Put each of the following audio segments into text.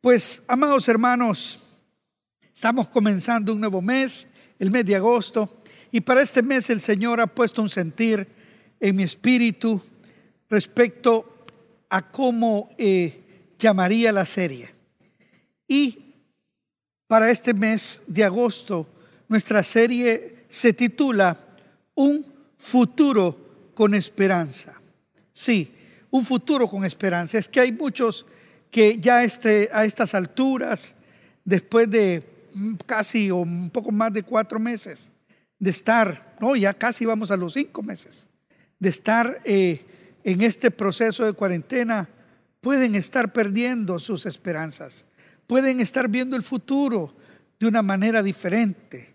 Pues, amados hermanos, estamos comenzando un nuevo mes, el mes de agosto, y para este mes el Señor ha puesto un sentir en mi espíritu respecto a cómo eh, llamaría la serie. Y para este mes de agosto, nuestra serie se titula Un futuro con esperanza. Sí, un futuro con esperanza. Es que hay muchos que ya este, a estas alturas, después de casi o un poco más de cuatro meses de estar, no, ya casi vamos a los cinco meses, de estar eh, en este proceso de cuarentena, pueden estar perdiendo sus esperanzas, pueden estar viendo el futuro de una manera diferente.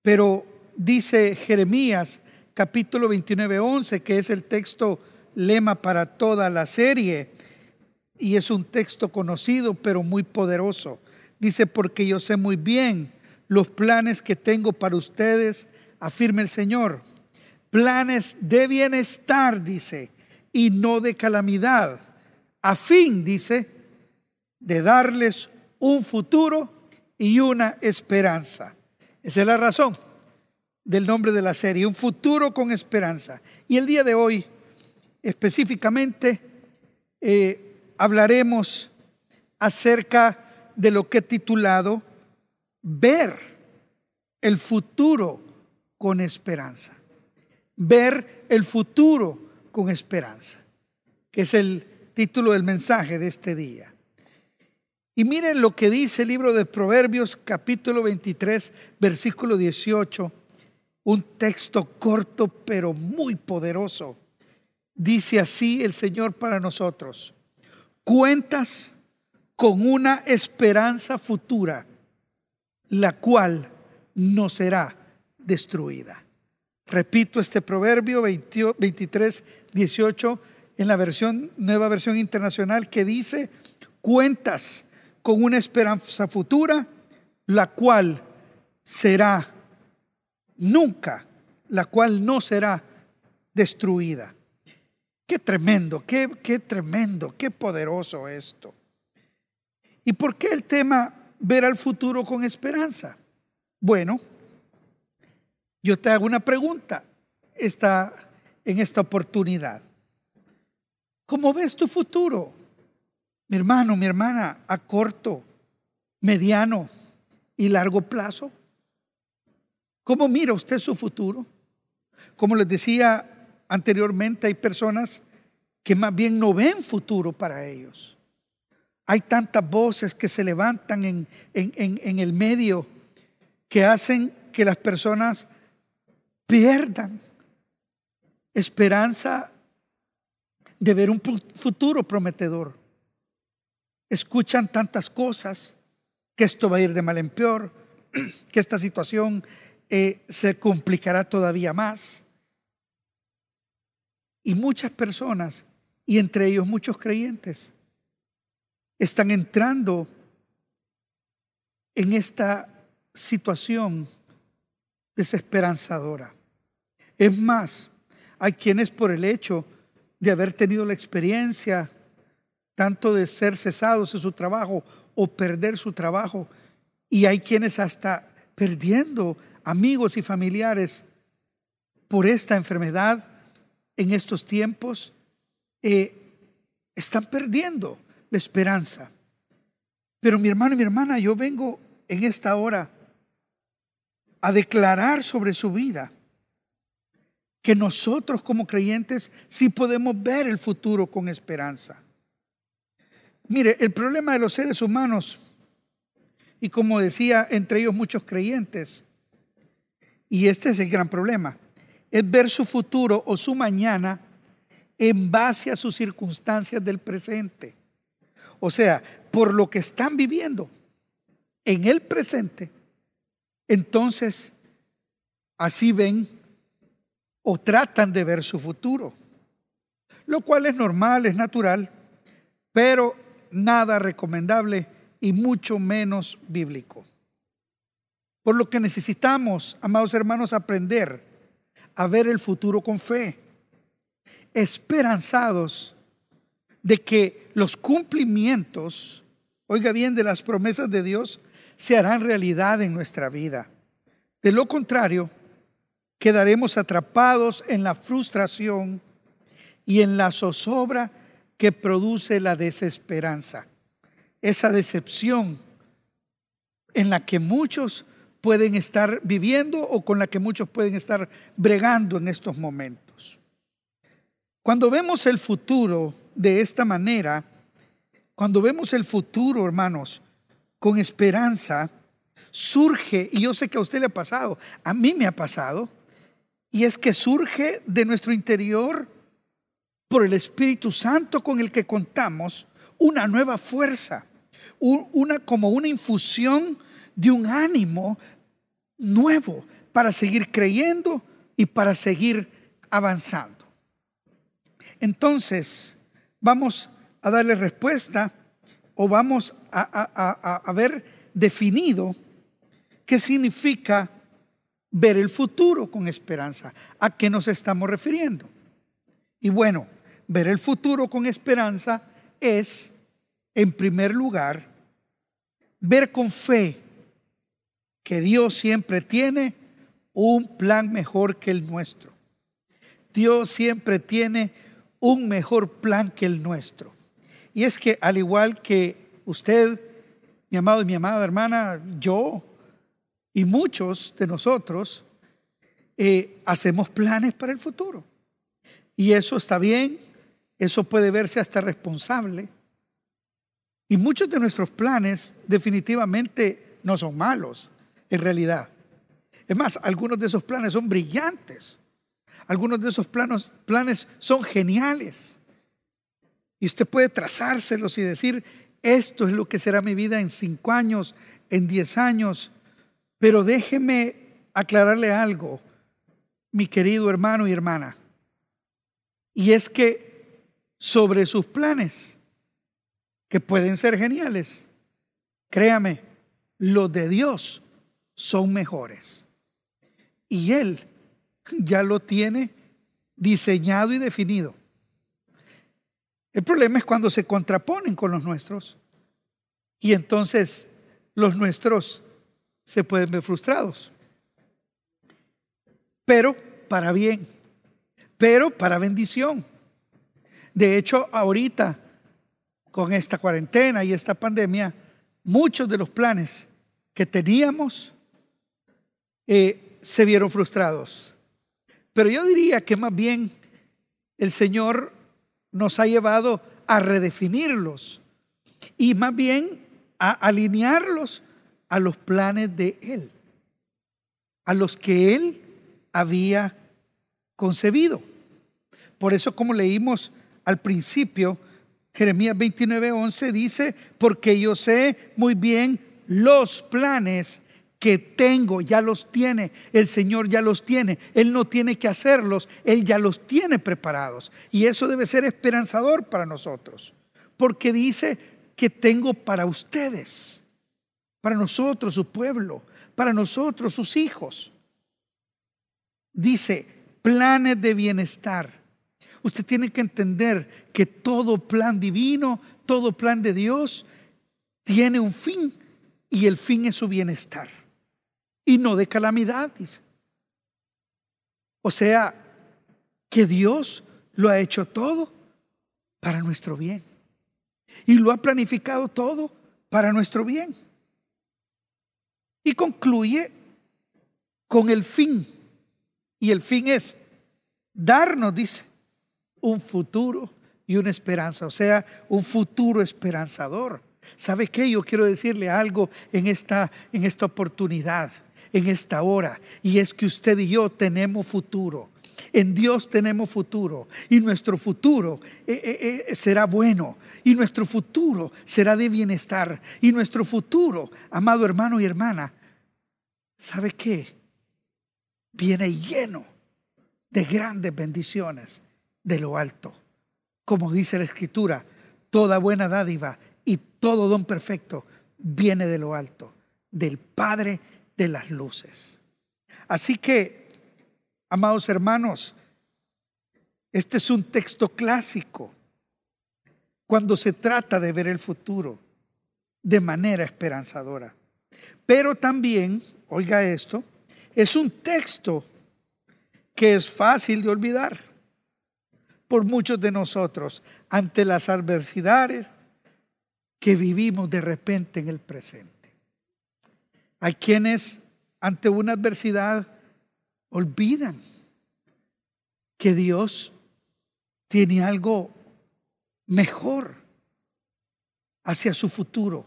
Pero dice Jeremías capítulo 29, 11, que es el texto lema para toda la serie, y es un texto conocido pero muy poderoso. Dice, porque yo sé muy bien los planes que tengo para ustedes, afirma el Señor. Planes de bienestar, dice, y no de calamidad, a fin, dice, de darles un futuro y una esperanza. Esa es la razón del nombre de la serie, un futuro con esperanza. Y el día de hoy, específicamente, eh, hablaremos acerca de lo que he titulado Ver el futuro con esperanza. Ver el futuro con esperanza, que es el título del mensaje de este día. Y miren lo que dice el libro de Proverbios capítulo 23, versículo 18, un texto corto pero muy poderoso. Dice así el Señor para nosotros cuentas con una esperanza futura, la cual no será destruida. Repito este proverbio 23, 18 en la versión, nueva versión internacional que dice, cuentas con una esperanza futura, la cual será nunca, la cual no será destruida. Qué tremendo, qué, qué tremendo, qué poderoso esto. ¿Y por qué el tema ver al futuro con esperanza? Bueno, yo te hago una pregunta esta, en esta oportunidad. ¿Cómo ves tu futuro? Mi hermano, mi hermana, a corto, mediano y largo plazo. ¿Cómo mira usted su futuro? Como les decía anteriormente, hay personas que más bien no ven futuro para ellos. Hay tantas voces que se levantan en, en, el medio que hacen que las personas pierdan esperanza de ver un futuro prometedor. Escuchan tantas cosas, que esto va a ir de mal en peor, que esta situación eh, se complicará todavía más. Y muchas personas, y entre ellos muchos creyentes, están entrando en esta situación desesperanzadora. Es más, hay quienes por el hecho de haber tenido la experiencia tanto de ser cesados en su trabajo o perder su trabajo, y hay quienes hasta perdiendo amigos y familiares por esta enfermedad, en estos tiempos eh, están perdiendo la esperanza. Pero mi hermano y mi hermana, yo vengo en esta hora a declarar sobre su vida que nosotros como creyentes sí podemos ver el futuro con esperanza. Mire, el problema de los seres humanos, y como decía, entre ellos muchos creyentes, y este es el gran problema, es ver su futuro o su mañana en base a sus circunstancias del presente. O sea, por lo que están viviendo en el presente, entonces así ven o tratan de ver su futuro. Lo cual es normal, es natural, pero nada recomendable y mucho menos bíblico. Por lo que necesitamos, amados hermanos, aprender a ver el futuro con fe, esperanzados de que los cumplimientos oiga bien, de las promesas de Dios se harán realidad en nuestra vida. De lo contrario, quedaremos atrapados en la frustración y en la zozobra que produce la desesperanza. Esa decepción en la que muchos pueden estar viviendo o con la que muchos pueden estar bregando en estos momentos. Cuando vemos el futuro de esta manera, cuando vemos el futuro, hermanos, con esperanza, surge, y yo sé que a usted le ha pasado, a mí me ha pasado, y es que surge de nuestro interior, por el Espíritu Santo con el que contamos, una nueva fuerza, una, como una infusión de un ánimo nuevo para seguir creyendo y para seguir avanzando. Entonces, vamos a darle respuesta o vamos a, a, ver definido qué significa ver el futuro con esperanza. ¿A qué nos estamos refiriendo? Y bueno, ver el futuro con esperanza es, en primer lugar, ver con fe que Dios siempre tiene un plan mejor que el nuestro. Dios siempre tiene un mejor plan que el nuestro. Y es que al igual que usted, mi amado y mi amada hermana, yo y muchos de nosotros, eh, hacemos planes para el futuro. Y eso está bien, eso puede verse hasta responsable. Y muchos de nuestros planes definitivamente no son malos en realidad. Es más, algunos de esos planes son brillantes. Algunos de esos planos, planes son geniales. Y usted puede trazárselos y decir, esto es lo que será mi vida en cinco años, en diez años. Pero déjeme aclararle algo, mi querido hermano y hermana. Y es que sobre sus planes, que pueden ser geniales, créame, los de Dios son mejores. Y Él ya lo tiene diseñado y definido. El problema es cuando se contraponen con los nuestros y entonces los nuestros se pueden ver frustrados. Pero para bien, pero para bendición. De hecho, ahorita, con esta cuarentena y esta pandemia, muchos de los planes que teníamos eh, se vieron frustrados. Pero yo diría que más bien el Señor nos ha llevado a redefinirlos y más bien a alinearlos a los planes de Él, a los que Él había concebido. Por eso, como leímos al principio, Jeremías 29:11 dice, porque yo sé muy bien los planes que tengo, ya los tiene, el Señor ya los tiene, Él no tiene que hacerlos, Él ya los tiene preparados. Y eso debe ser esperanzador para nosotros, porque dice que tengo para ustedes, para nosotros, su pueblo, para nosotros, sus hijos. Dice, planes de bienestar. Usted tiene que entender que todo plan divino, todo plan de Dios tiene un fin y el fin es su bienestar y no de calamidad, dice. O sea, que Dios lo ha hecho todo para nuestro bien. Y lo ha planificado todo para nuestro bien. Y concluye con el fin. Y el fin es darnos, dice, un futuro y una esperanza. O sea, un futuro esperanzador. ¿Sabe qué? Yo quiero decirle algo en esta, en esta oportunidad en esta hora y es que usted y yo tenemos futuro. En Dios tenemos futuro y nuestro futuro eh, eh, eh, será bueno y nuestro futuro será de bienestar y nuestro futuro, amado hermano y hermana, ¿sabe qué? Viene lleno de grandes bendiciones de lo alto. Como dice la Escritura, toda buena dádiva y todo don perfecto viene de lo alto, del Padre de las luces. Así que, amados hermanos, este es un texto clásico cuando se trata de ver el futuro. de manera esperanzadora. Pero también, oiga esto, es un texto que es fácil de olvidar por muchos de nosotros ante las adversidades que vivimos de repente en el presente. Hay quienes ante una adversidad olvidan que Dios tiene algo mejor hacia su futuro,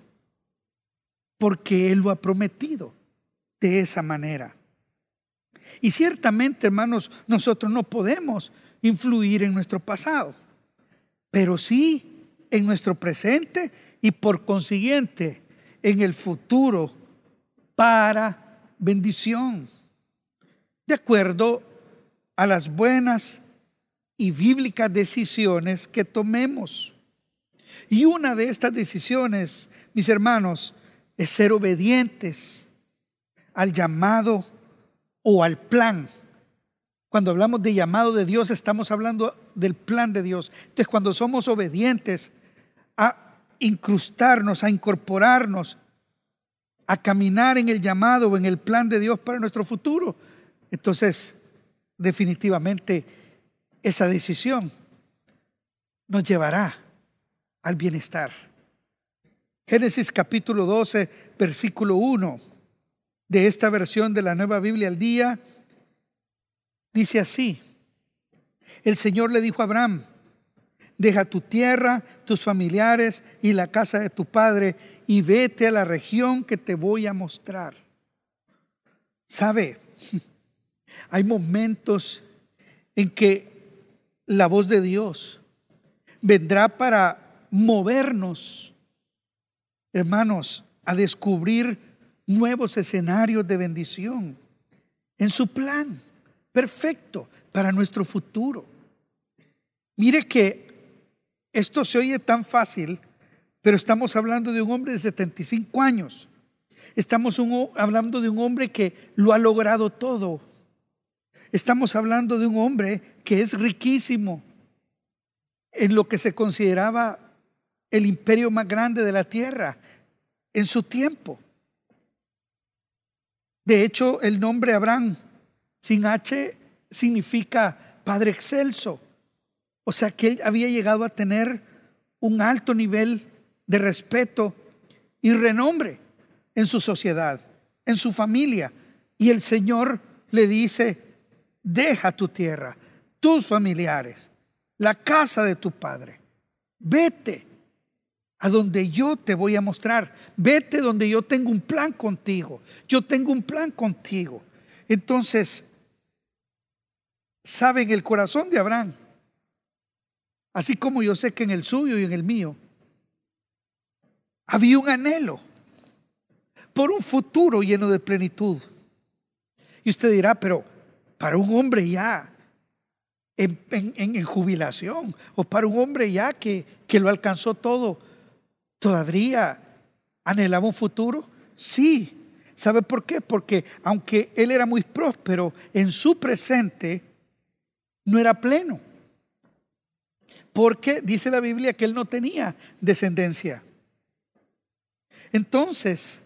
porque Él lo ha prometido de esa manera. Y ciertamente, hermanos, nosotros no podemos influir en nuestro pasado, pero sí en nuestro presente y por consiguiente en el futuro para bendición, de acuerdo a las buenas y bíblicas decisiones que tomemos. Y una de estas decisiones, mis hermanos, es ser obedientes al llamado o al plan. Cuando hablamos de llamado de Dios, estamos hablando del plan de Dios. Entonces, cuando somos obedientes a incrustarnos, a incorporarnos, a caminar en el llamado o en el plan de Dios para nuestro futuro, entonces definitivamente esa decisión nos llevará al bienestar. Génesis capítulo 12, versículo 1 de esta versión de la nueva Biblia al día, dice así, el Señor le dijo a Abraham, deja tu tierra, tus familiares y la casa de tu padre y vete a la región que te voy a mostrar. ¿Sabe? Hay momentos en que la voz de Dios vendrá para movernos, hermanos, a descubrir nuevos escenarios de bendición en su plan perfecto para nuestro futuro. Mire que esto se oye tan fácil, pero estamos hablando de un hombre de 75 años. Estamos hablando de un hombre que lo ha logrado todo. Estamos hablando de un hombre que es riquísimo en lo que se consideraba el imperio más grande de la tierra en su tiempo. De hecho, el nombre Abraham sin H significa Padre Excelso. O sea que él había llegado a tener un alto nivel de respeto y renombre en su sociedad, en su familia. Y el Señor le dice, deja tu tierra, tus familiares, la casa de tu padre. Vete a donde yo te voy a mostrar. Vete donde yo tengo un plan contigo. Yo tengo un plan contigo. Entonces, saben el corazón de Abraham, así como yo sé que en el suyo y en el mío, había un anhelo por un futuro lleno de plenitud. Y usted dirá, pero para un hombre ya en, jubilación o para un hombre ya que, que lo alcanzó todo, ¿todavía anhelaba un futuro? Sí. ¿Sabe por qué? Porque aunque él era muy próspero, en su presente no era pleno. Porque dice la Biblia que él no tenía descendencia. Entonces,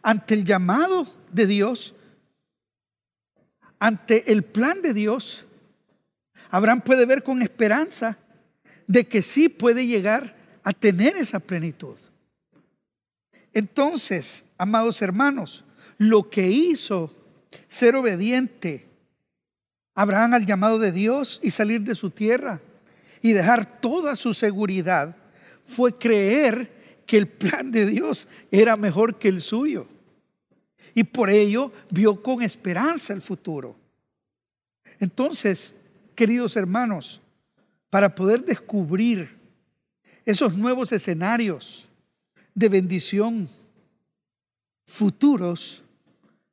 ante el llamado de Dios, ante el plan de Dios, Abraham puede ver con esperanza de que sí puede llegar a tener esa plenitud. Entonces, amados hermanos, lo que hizo ser obediente Abraham al llamado de Dios y salir de su tierra y dejar toda su seguridad fue creer que el plan de Dios era mejor que el suyo. Y por ello vio con esperanza el futuro. Entonces, queridos hermanos, para poder descubrir esos nuevos escenarios de bendición futuros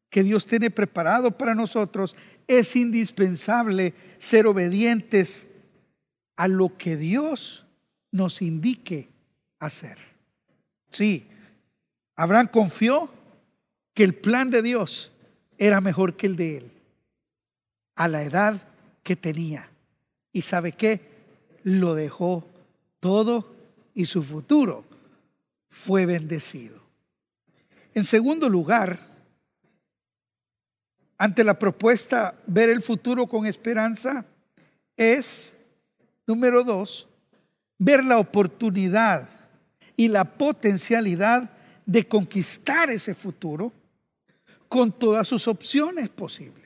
que Dios tiene preparado para nosotros, es indispensable ser obedientes a lo que Dios nos indique hacer. Sí, Abraham confió que el plan de Dios era mejor que el de él, a la edad que tenía. ¿Y sabe qué? Lo dejó todo y su futuro fue bendecido. En segundo lugar, ante la propuesta ver el futuro con esperanza, es, número dos, ver la oportunidad y la potencialidad de conquistar ese futuro con todas sus opciones posibles.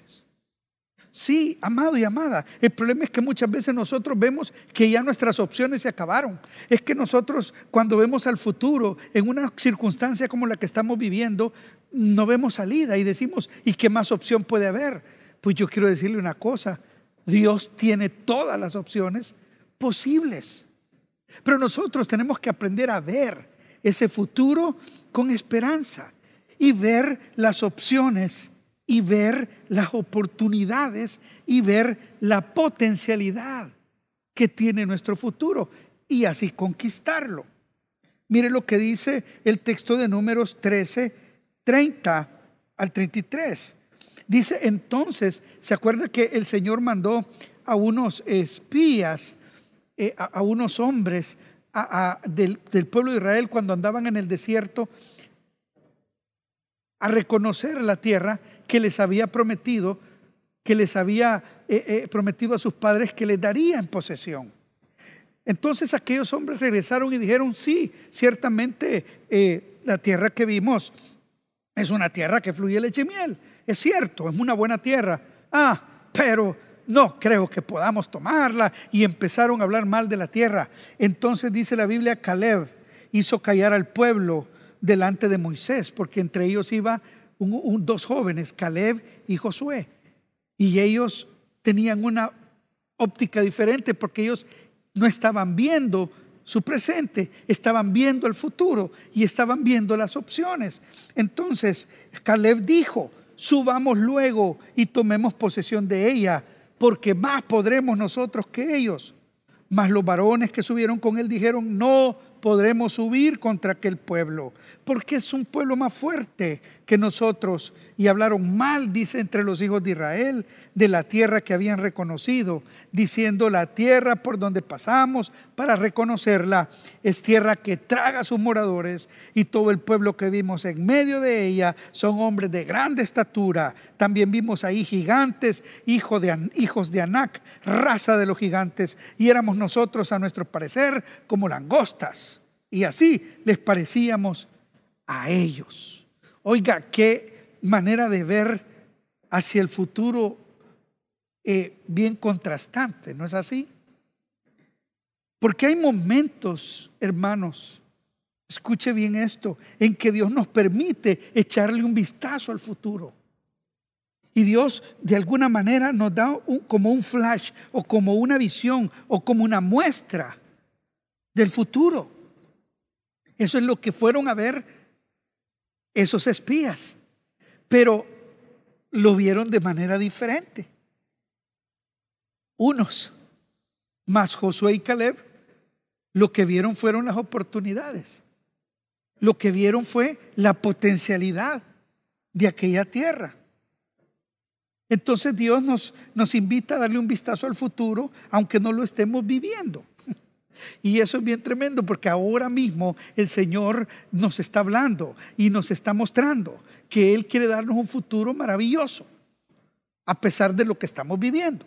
Sí, amado y amada. El problema es que muchas veces nosotros vemos que ya nuestras opciones se acabaron. Es que nosotros cuando vemos al futuro en una circunstancia como la que estamos viviendo, no vemos salida y decimos, ¿y qué más opción puede haber? Pues yo quiero decirle una cosa, Dios tiene todas las opciones posibles. Pero nosotros tenemos que aprender a ver ese futuro con esperanza y ver las opciones y ver las oportunidades y ver la potencialidad que tiene nuestro futuro y así conquistarlo. Mire lo que dice el texto de números 13, 30 al 33. Dice entonces, ¿se acuerda que el Señor mandó a unos espías, eh, a, unos hombres del, pueblo de Israel cuando andaban en el desierto a reconocer la tierra que les había prometido, que les había eh, eh, prometido a sus padres que les daría en posesión. Entonces aquellos hombres regresaron y dijeron, sí, ciertamente la tierra que vimos es una tierra que fluye leche y miel. Es cierto, es una buena tierra. Ah, pero no creo que podamos tomarla. Y empezaron a hablar mal de la tierra. Entonces dice la Biblia, Caleb hizo callar al pueblo delante de Moisés, porque entre ellos iba dos jóvenes, Caleb y Josué. Y ellos tenían una óptica diferente porque ellos no estaban viendo su presente, estaban viendo el futuro y estaban viendo las opciones. Entonces Caleb dijo, subamos luego y tomemos posesión de ella, porque más podremos nosotros que ellos. Mas los varones que subieron con él dijeron, no podremos subir contra aquel pueblo, porque es un pueblo más fuerte que nosotros. Y hablaron mal, dice, entre los hijos de Israel, de la tierra que habían reconocido, diciendo, la tierra por donde pasamos para reconocerla es tierra que traga a sus moradores, y todo el pueblo que vimos en medio de ella son hombres de grande estatura. También vimos ahí gigantes, hijos de, hijos de Anac, raza de los gigantes, y éramos nosotros, a nuestro parecer, como langostas y así les parecíamos a ellos. Oiga, qué manera de ver hacia el futuro eh, bien contrastante, ¿no es así? Porque hay momentos, hermanos, escuche bien esto, en que Dios nos permite echarle un vistazo al futuro. Y Dios de alguna manera nos da como un flash o como una visión o como una muestra del futuro. Eso es lo que fueron a ver esos espías. Pero lo vieron de manera diferente. Unos, más Josué y Caleb, lo que vieron fueron las oportunidades. Lo que vieron fue la potencialidad de aquella tierra. Entonces Dios nos, nos invita a darle un vistazo al futuro, aunque no lo estemos viviendo. Y eso es bien tremendo porque ahora mismo el Señor nos está hablando y nos está mostrando que Él quiere darnos un futuro maravilloso, a pesar de lo que estamos viviendo.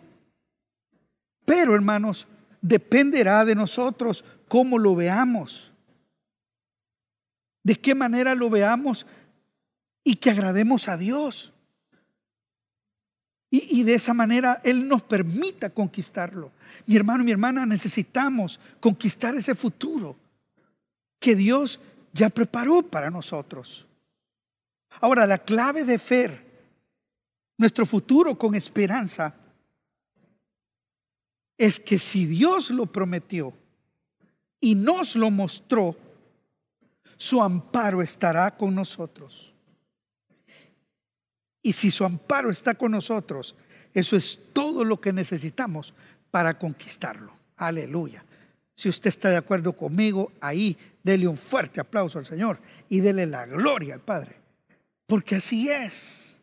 Pero hermanos, dependerá de nosotros cómo lo veamos, de qué manera lo veamos y que agrademos a Dios. Y, de esa manera Él nos permita conquistarlo. Mi hermano, mi hermana, necesitamos conquistar ese futuro que Dios ya preparó para nosotros. Ahora, la clave de fe, nuestro futuro con esperanza, es que si Dios lo prometió y nos lo mostró, su amparo estará con nosotros. Y si su amparo está con nosotros, eso es todo lo que necesitamos para conquistarlo. Aleluya. Si usted está de acuerdo conmigo, ahí dele un fuerte aplauso al Señor y dele la gloria al Padre. Porque así es.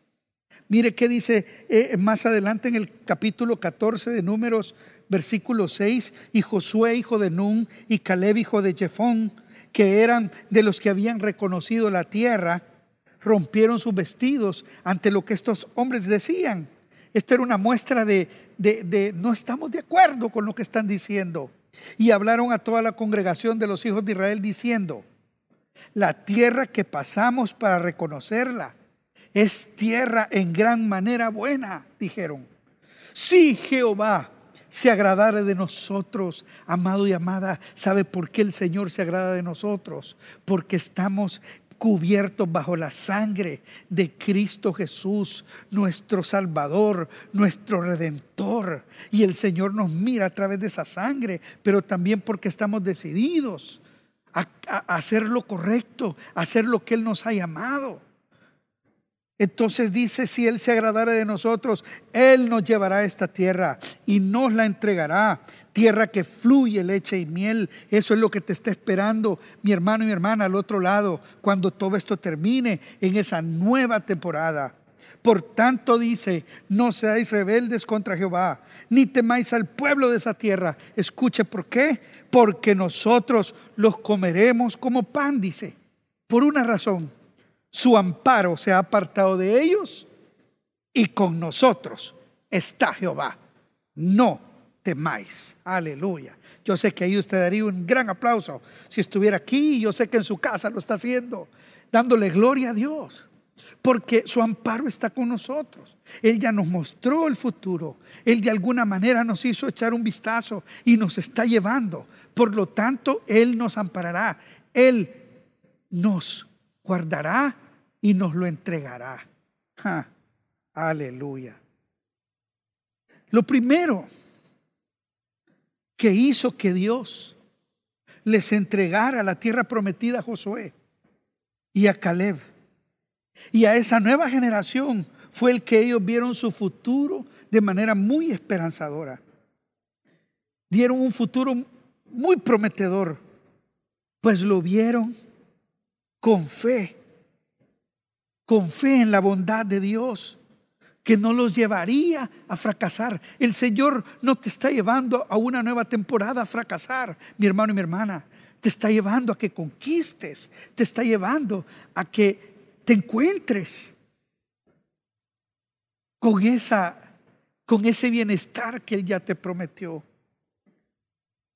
Mire qué dice eh, más adelante en el capítulo 14 de Números, versículo 6, y Josué, hijo de Nun, y Caleb, hijo de Jefón, que eran de los que habían reconocido la tierra, rompieron sus vestidos ante lo que estos hombres decían. Esto era una muestra de, de, no estamos de acuerdo con lo que están diciendo. Y hablaron a toda la congregación de los hijos de Israel diciendo, la tierra que pasamos para reconocerla es tierra en gran manera buena, dijeron. Si Jehová se agradara de nosotros, amado y amada, ¿sabe por qué el Señor se agrada de nosotros? Porque estamos cubiertos bajo la sangre de Cristo Jesús, nuestro Salvador, nuestro Redentor. Y el Señor nos mira a través de esa sangre, pero también porque estamos decididos a, hacer lo correcto, a hacer lo que Él nos ha llamado. Entonces dice, si Él se agradara de nosotros, Él nos llevará a esta tierra y nos la entregará. Tierra que fluye leche y miel. Eso es lo que te está esperando, mi hermano y mi hermana, al otro lado, cuando todo esto termine en esa nueva temporada. Por tanto dice, no seáis rebeldes contra Jehová, ni temáis al pueblo de esa tierra. Escuche por qué. Porque nosotros los comeremos como pan, dice. Por una razón su amparo se ha apartado de ellos y con nosotros está Jehová. No temáis. Aleluya. Yo sé que ahí usted daría un gran aplauso si estuviera aquí. Yo sé que en su casa lo está haciendo, dándole gloria a Dios. Porque su amparo está con nosotros. Él ya nos mostró el futuro. Él de alguna manera nos hizo echar un vistazo y nos está llevando. Por lo tanto, Él nos amparará. Él nos guardará y nos lo entregará. aleluya. Lo primero que hizo que Dios les entregara la tierra prometida a Josué y a Caleb y a esa nueva generación fue el que ellos vieron su futuro de manera muy esperanzadora. Dieron un futuro muy prometedor, pues lo vieron con fe, con fe en la bondad de Dios, que no los llevaría a fracasar. El Señor no te está llevando a una nueva temporada a fracasar, mi hermano y mi hermana. Te está llevando a que conquistes, te está llevando a que te encuentres con esa con ese bienestar que él ya te prometió.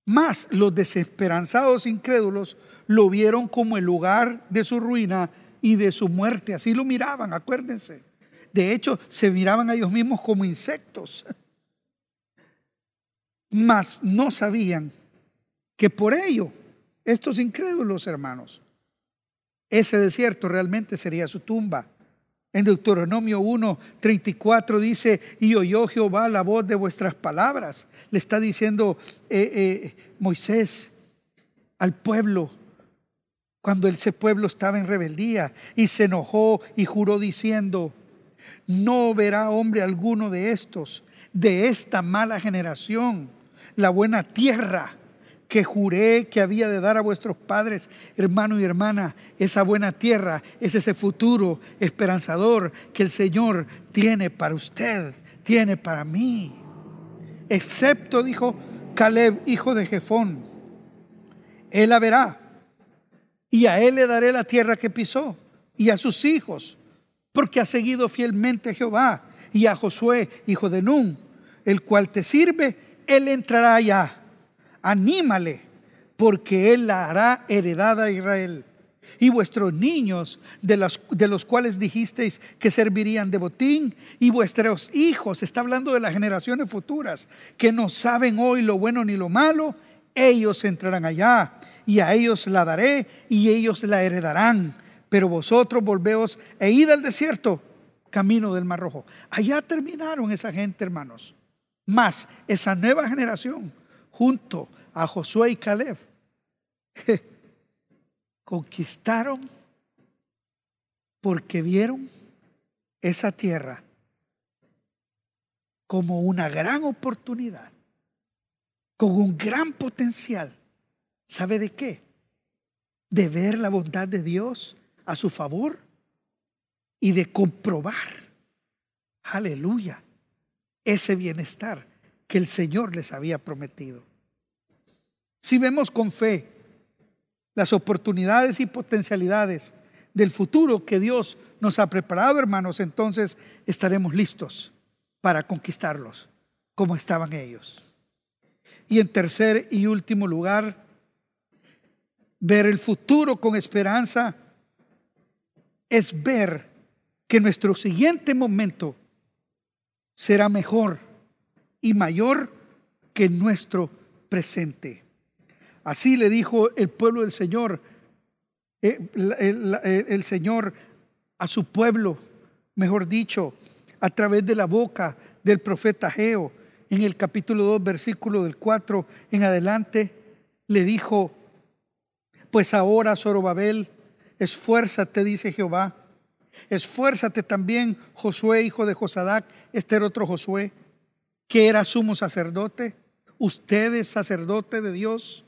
Más los desesperanzados incrédulos lo vieron como el lugar de su ruina y de su muerte. Así lo miraban, acuérdense. De hecho, se miraban a ellos mismos como insectos. Mas no sabían que por ello, estos incrédulos hermanos, ese desierto realmente sería su tumba. En Deuteronomio 1, 34 dice, y oyó Jehová la voz de vuestras palabras. Le está diciendo eh, eh, Moisés al pueblo, cuando ese pueblo estaba en rebeldía, y se enojó y juró diciendo, no verá hombre alguno de estos, de esta mala generación, la buena tierra que juré que había de dar a vuestros padres, hermano y hermana, esa buena tierra, es ese futuro esperanzador que el Señor tiene para usted, tiene para mí. Excepto, dijo Caleb, hijo de Jefón, él la verá y a él le daré la tierra que pisó y a sus hijos, porque ha seguido fielmente a Jehová y a Josué, hijo de Nun, el cual te sirve, él entrará allá anímale, porque Él la hará heredada a Israel. Y vuestros niños, de los, de los cuales dijisteis que servirían de botín, y vuestros hijos, está hablando de las generaciones futuras, que no saben hoy lo bueno ni lo malo, ellos entrarán allá, y a ellos la daré, y ellos la heredarán. Pero vosotros volveos e id al desierto, camino del Mar Rojo. Allá terminaron esa gente, hermanos. Más esa nueva generación junto a Josué y Caleb, conquistaron porque vieron esa tierra como una gran oportunidad, con un gran potencial. ¿Sabe de qué? De ver la bondad de Dios a su favor y de comprobar, aleluya, ese bienestar que el Señor les había prometido. Si vemos con fe las oportunidades y potencialidades del futuro que Dios nos ha preparado, hermanos, entonces estaremos listos para conquistarlos como estaban ellos. Y en tercer y último lugar, ver el futuro con esperanza es ver que nuestro siguiente momento será mejor y mayor que nuestro presente. Así le dijo el pueblo del Señor, eh, el, Señor a su pueblo, mejor dicho, a través de la boca del profeta Geo, en el capítulo 2, versículo del 4 en adelante, le dijo, pues ahora, Zorobabel, esfuérzate, dice Jehová, esfuérzate también, Josué, hijo de Josadac, este era otro Josué, que era sumo sacerdote, ustedes sacerdote de Dios,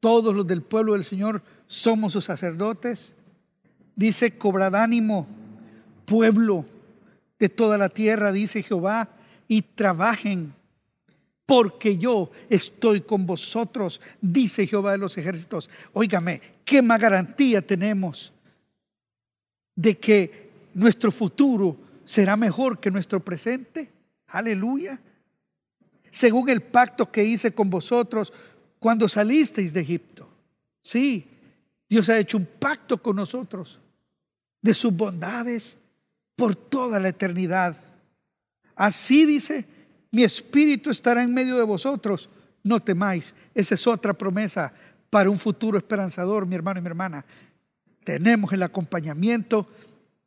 todos los del pueblo del Señor somos sus sacerdotes. Dice, cobrad ánimo, pueblo de toda la tierra, dice Jehová, y trabajen, porque yo estoy con vosotros, dice Jehová de los ejércitos. Óigame, ¿qué más garantía tenemos de que nuestro futuro será mejor que nuestro presente? Aleluya. Según el pacto que hice con vosotros cuando salisteis de Egipto. Sí, Dios ha hecho un pacto con nosotros de sus bondades por toda la eternidad. Así dice, mi espíritu estará en medio de vosotros, no temáis. Esa es otra promesa para un futuro esperanzador, mi hermano y mi hermana. Tenemos el acompañamiento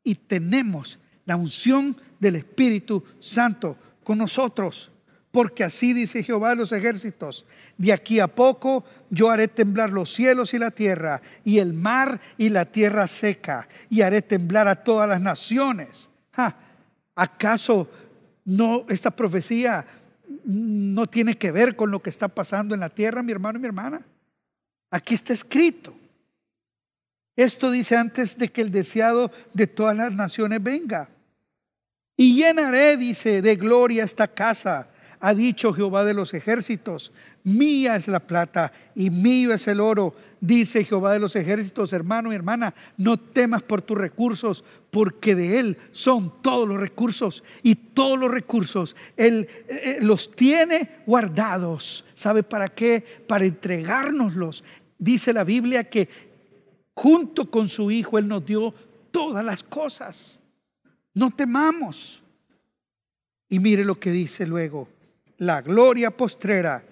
y tenemos la unción del Espíritu Santo con nosotros porque así dice Jehová de los ejércitos, de aquí a poco yo haré temblar los cielos y la tierra, y el mar y la tierra seca, y haré temblar a todas las naciones. ¿Acaso no esta profecía no tiene que ver con lo que está pasando en la tierra, mi hermano y mi hermana? Aquí está escrito. Esto dice antes de que el deseado de todas las naciones venga. Y llenaré, dice, de gloria esta casa ha dicho Jehová de los ejércitos, mía es la plata y mío es el oro, dice Jehová de los ejércitos, hermano y hermana, no temas por tus recursos, porque de Él son todos los recursos y todos los recursos Él eh, eh, los tiene guardados. ¿Sabe para qué? Para entregárnoslos. Dice la Biblia que junto con su Hijo Él nos dio todas las cosas. No temamos. Y mire lo que dice luego la gloria postrera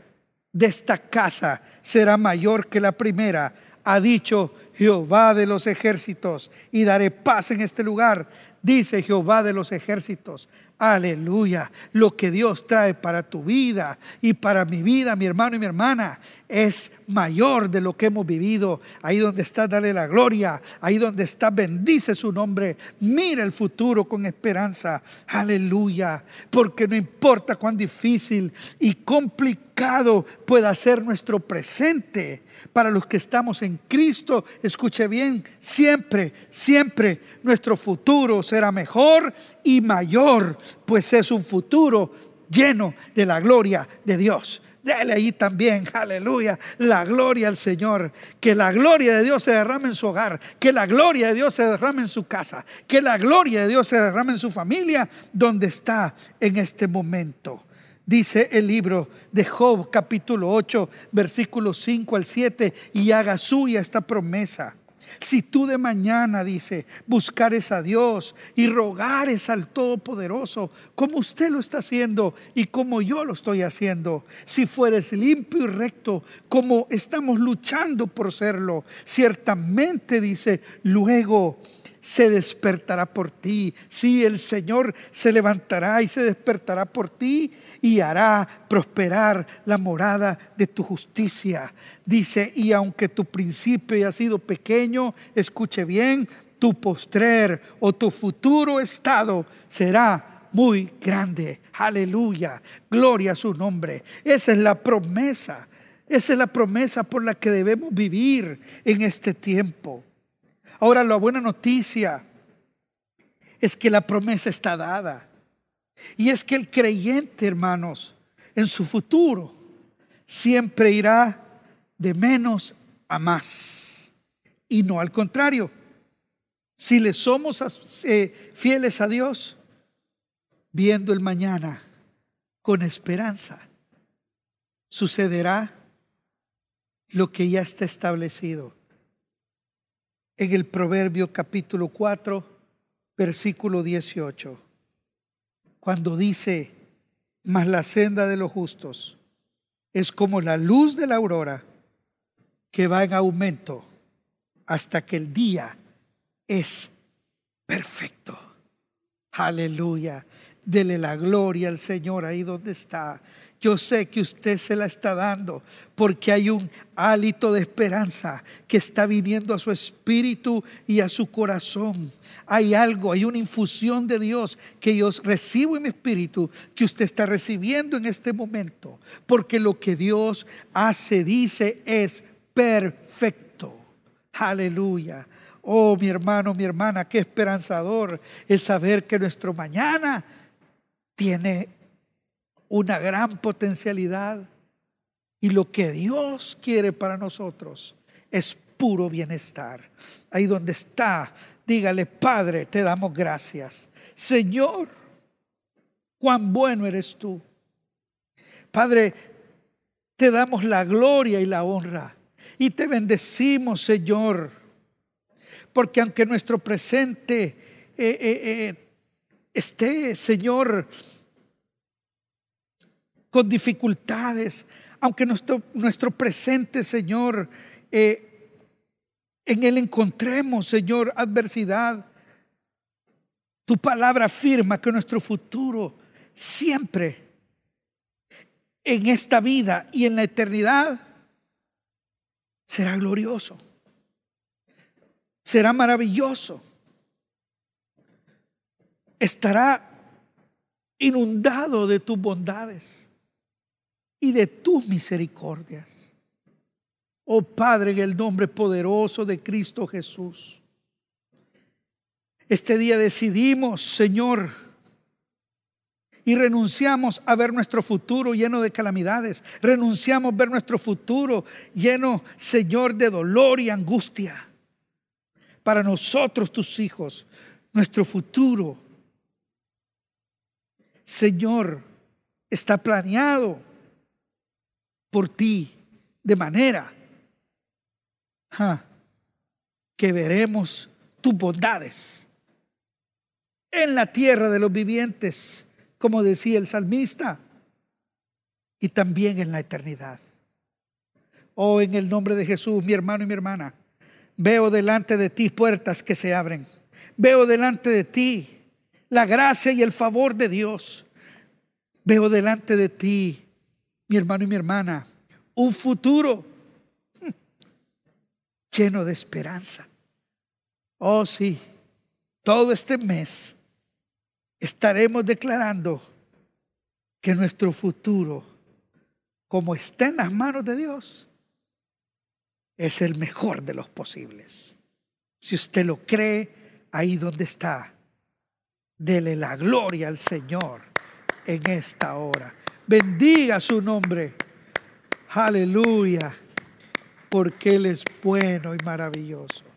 de esta casa será mayor que la primera, ha dicho Jehová de los ejércitos, y daré paz en este lugar, dice Jehová de los ejércitos. Aleluya. Lo que Dios trae para tu vida y para mi vida, mi hermano y mi hermana, es mayor de lo que hemos vivido. Ahí donde está, dale la gloria. Ahí donde está, bendice su nombre. Mira el futuro con esperanza. Aleluya. Porque no importa cuán difícil y complicado pueda ser nuestro presente. Para los que estamos en Cristo, escuche bien, siempre, siempre nuestro futuro será mejor y mayor, pues es un futuro lleno de la gloria de Dios. Dele ahí también, aleluya, la gloria al Señor. Que la gloria de Dios se derrame en su hogar, que la gloria de Dios se derrame en su casa, que la gloria de Dios se derrame en su familia, donde está en este momento. Dice el libro de Job capítulo 8, versículos 5 al 7, y haga suya esta promesa. Si tú de mañana, dice, buscares a Dios y rogares al Todopoderoso, como usted lo está haciendo y como yo lo estoy haciendo, si fueres limpio y recto, como estamos luchando por serlo, ciertamente, dice, luego se despertará por ti. Sí, el Señor se levantará y se despertará por ti y hará prosperar la morada de tu justicia. Dice, y aunque tu principio haya sido pequeño, escuche bien, tu postrer o tu futuro estado será muy grande. Aleluya. Gloria a su nombre. Esa es la promesa. Esa es la promesa por la que debemos vivir en este tiempo. Ahora la buena noticia es que la promesa está dada. Y es que el creyente, hermanos, en su futuro siempre irá de menos a más y no al contrario. Si le somos eh, fieles a Dios, viendo el mañana con esperanza, sucederá lo que ya está establecido. En el Proverbio capítulo 4, versículo 18, cuando dice, mas la senda de los justos es como la luz de la aurora que va en aumento hasta que el día es perfecto. Aleluya. Dele la gloria al Señor ahí donde está. Yo sé que usted se la está dando porque hay un hálito de esperanza que está viniendo a su espíritu y a su corazón. Hay algo, hay una infusión de Dios que yo recibo en mi espíritu que usted está recibiendo en este momento. Porque lo que Dios hace, dice, es perfecto. Aleluya. Oh, mi hermano, mi hermana, qué esperanzador el saber que nuestro mañana tiene una gran potencialidad y lo que Dios quiere para nosotros es puro bienestar. Ahí donde está, dígale, Padre, te damos gracias. Señor, cuán bueno eres tú. Padre, te damos la gloria y la honra y te bendecimos, Señor, porque aunque nuestro presente eh, eh, eh, esté, Señor, con dificultades, aunque nuestro, nuestro presente, Señor, eh, en Él encontremos, Señor, adversidad. Tu palabra afirma que nuestro futuro siempre en esta vida y en la eternidad será glorioso, será maravilloso, estará inundado de tus bondades y de tus misericordias. Oh Padre, en el nombre poderoso de Cristo Jesús. Este día decidimos, Señor, y renunciamos a ver nuestro futuro lleno de calamidades. Renunciamos a ver nuestro futuro lleno, Señor, de dolor y angustia. Para nosotros, tus hijos, nuestro futuro, Señor, está planeado por ti de manera que veremos tus bondades en la tierra de los vivientes, como decía el salmista, y también en la eternidad. Oh, en el nombre de Jesús, mi hermano y mi hermana, veo delante de ti puertas que se abren. Veo delante de ti la gracia y el favor de Dios. Veo delante de ti mi hermano y mi hermana, un futuro lleno de esperanza. Oh sí, todo este mes estaremos declarando que nuestro futuro, como está en las manos de Dios, es el mejor de los posibles. Si usted lo cree, ahí donde está, dele la gloria al Señor en esta hora. Bendiga su nombre. Aleluya. Porque Él es bueno y maravilloso.